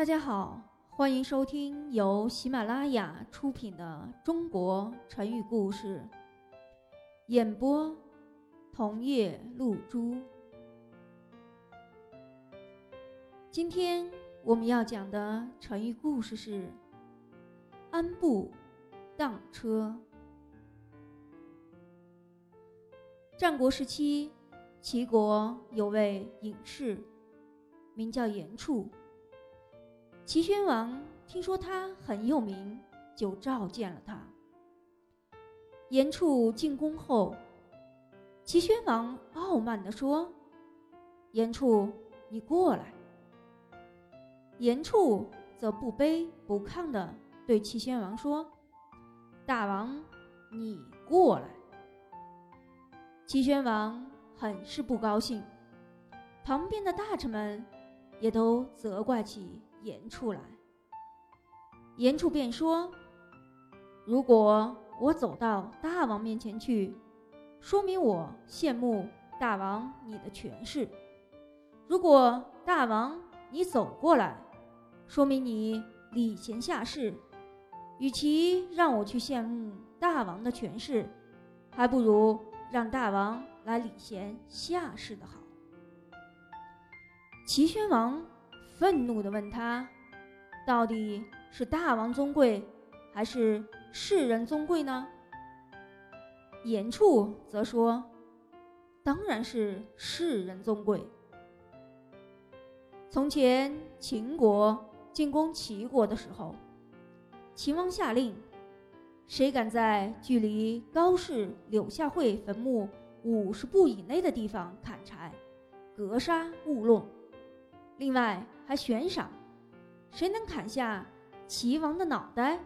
大家好，欢迎收听由喜马拉雅出品的《中国成语故事》，演播桐叶露珠。今天我们要讲的成语故事是“安步当车”。战国时期，齐国有位隐士，名叫严处。齐宣王听说他很有名，就召见了他。严处进宫后，齐宣王傲慢地说：“严处，你过来。”严处则不卑不亢地对齐宣王说：“大王，你过来。”齐宣王很是不高兴，旁边的大臣们也都责怪起言出来。言处便说：“如果我走到大王面前去，说明我羡慕大王你的权势；如果大王你走过来，说明你礼贤下士。与其让我去羡慕大王的权势，还不如……”让大王来礼贤下士的好。齐宣王愤怒地问他：“到底是大王尊贵，还是世人尊贵呢？”严处则说：“当然是世人尊贵。从前秦国进攻齐国的时候，秦王下令。”谁敢在距离高氏柳下惠坟墓五十步以内的地方砍柴，格杀勿论。另外还悬赏，谁能砍下齐王的脑袋，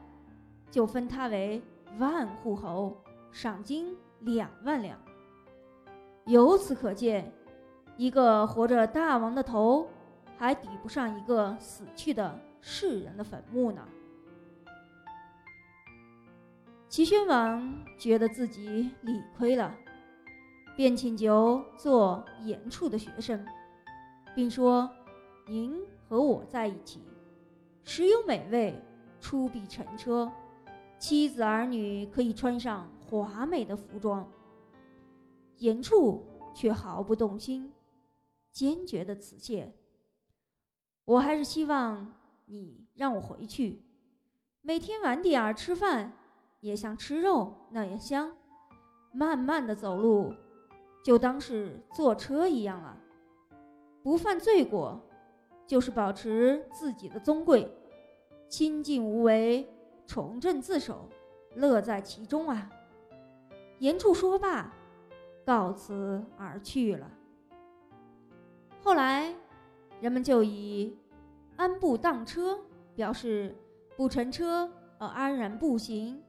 就封他为万户侯，赏金两万两。由此可见，一个活着大王的头，还抵不上一个死去的世人的坟墓呢。齐宣王觉得自己理亏了，便请求做严处的学生，并说：“您和我在一起，食有美味，出必乘车，妻子儿女可以穿上华美的服装。”严处却毫不动心，坚决的辞谢：“我还是希望你让我回去，每天晚点儿吃饭。”也像吃肉那样香，慢慢的走路，就当是坐车一样了。不犯罪过，就是保持自己的尊贵，清静无为，从政自守，乐在其中啊。严处说罢，告辞而去了。后来，人们就以“安步当车”表示不乘车而安然步行。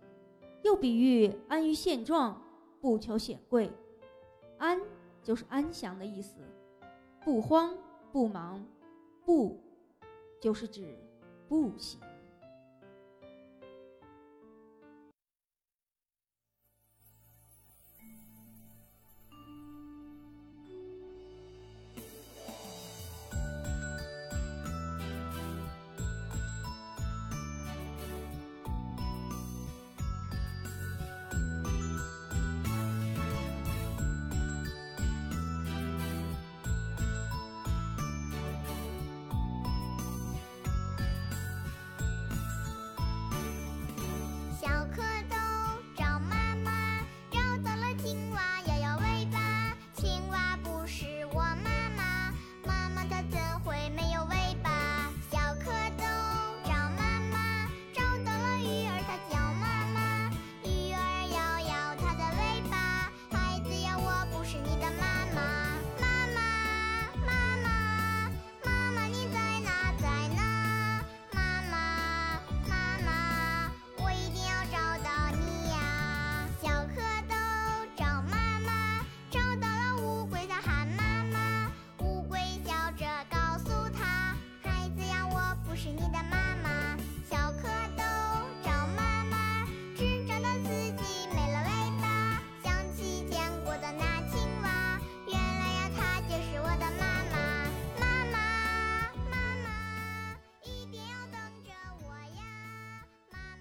又比喻安于现状，不求显贵。安就是安详的意思，不慌不忙，不就是指不行。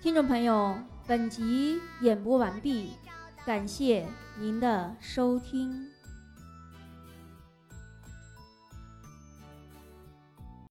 听众朋友，本集演播完毕，感谢您的收听。